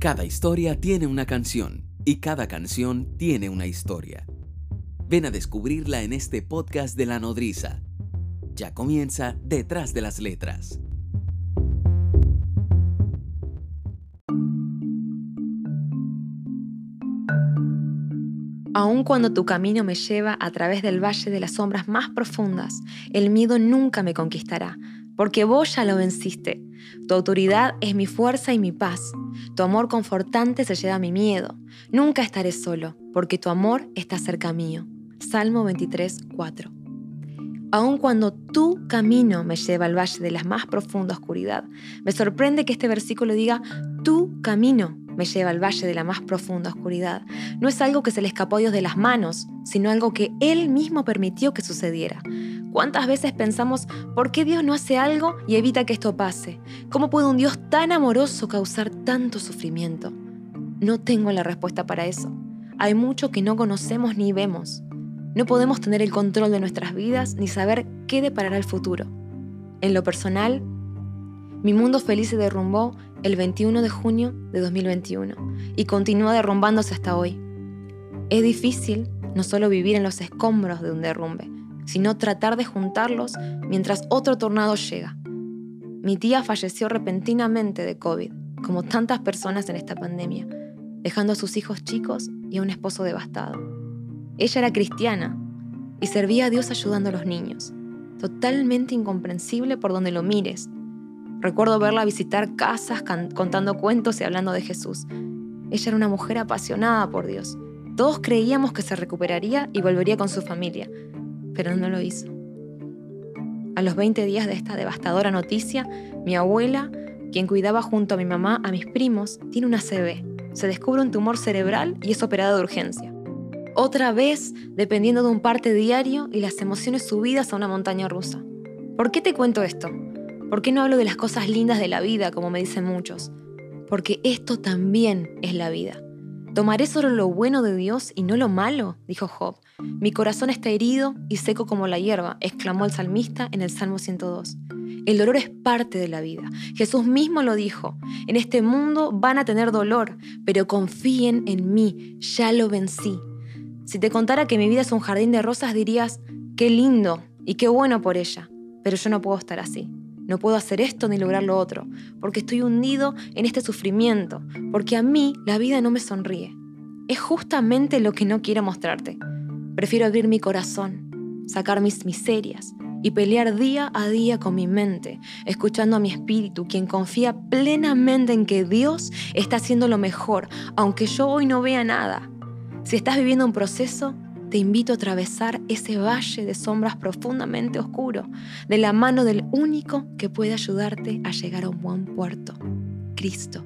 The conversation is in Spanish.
Cada historia tiene una canción y cada canción tiene una historia. Ven a descubrirla en este podcast de La Nodriza. Ya comienza Detrás de las Letras. Aun cuando tu camino me lleva a través del valle de las sombras más profundas, el miedo nunca me conquistará, porque vos ya lo venciste. Tu autoridad es mi fuerza y mi paz. Tu amor confortante se lleva mi miedo. Nunca estaré solo, porque tu amor está cerca mío. Salmo 23, 4. Aun cuando tu camino me lleva al valle de la más profunda oscuridad, me sorprende que este versículo diga tu camino me lleva al valle de la más profunda oscuridad. No es algo que se le escapó a Dios de las manos, sino algo que Él mismo permitió que sucediera. ¿Cuántas veces pensamos, ¿por qué Dios no hace algo y evita que esto pase? ¿Cómo puede un Dios tan amoroso causar tanto sufrimiento? No tengo la respuesta para eso. Hay mucho que no conocemos ni vemos. No podemos tener el control de nuestras vidas ni saber qué deparará el futuro. En lo personal, mi mundo feliz se derrumbó el 21 de junio de 2021 y continúa derrumbándose hasta hoy. Es difícil no solo vivir en los escombros de un derrumbe, sino tratar de juntarlos mientras otro tornado llega. Mi tía falleció repentinamente de COVID, como tantas personas en esta pandemia, dejando a sus hijos chicos y a un esposo devastado. Ella era cristiana y servía a Dios ayudando a los niños, totalmente incomprensible por donde lo mires Recuerdo verla visitar casas contando cuentos y hablando de Jesús. Ella era una mujer apasionada por Dios. Todos creíamos que se recuperaría y volvería con su familia, pero no lo hizo. A los 20 días de esta devastadora noticia, mi abuela, quien cuidaba junto a mi mamá a mis primos, tiene una CB. Se descubre un tumor cerebral y es operada de urgencia. Otra vez, dependiendo de un parte diario y las emociones subidas a una montaña rusa. ¿Por qué te cuento esto? ¿Por qué no hablo de las cosas lindas de la vida, como me dicen muchos? Porque esto también es la vida. ¿Tomaré solo lo bueno de Dios y no lo malo? dijo Job. Mi corazón está herido y seco como la hierba, exclamó el salmista en el Salmo 102. El dolor es parte de la vida. Jesús mismo lo dijo. En este mundo van a tener dolor, pero confíen en mí, ya lo vencí. Si te contara que mi vida es un jardín de rosas, dirías, qué lindo y qué bueno por ella, pero yo no puedo estar así. No puedo hacer esto ni lograr lo otro, porque estoy hundido en este sufrimiento, porque a mí la vida no me sonríe. Es justamente lo que no quiero mostrarte. Prefiero abrir mi corazón, sacar mis miserias y pelear día a día con mi mente, escuchando a mi espíritu, quien confía plenamente en que Dios está haciendo lo mejor, aunque yo hoy no vea nada. Si estás viviendo un proceso, te invito a atravesar ese valle de sombras profundamente oscuro, de la mano del único que puede ayudarte a llegar a un buen puerto, Cristo.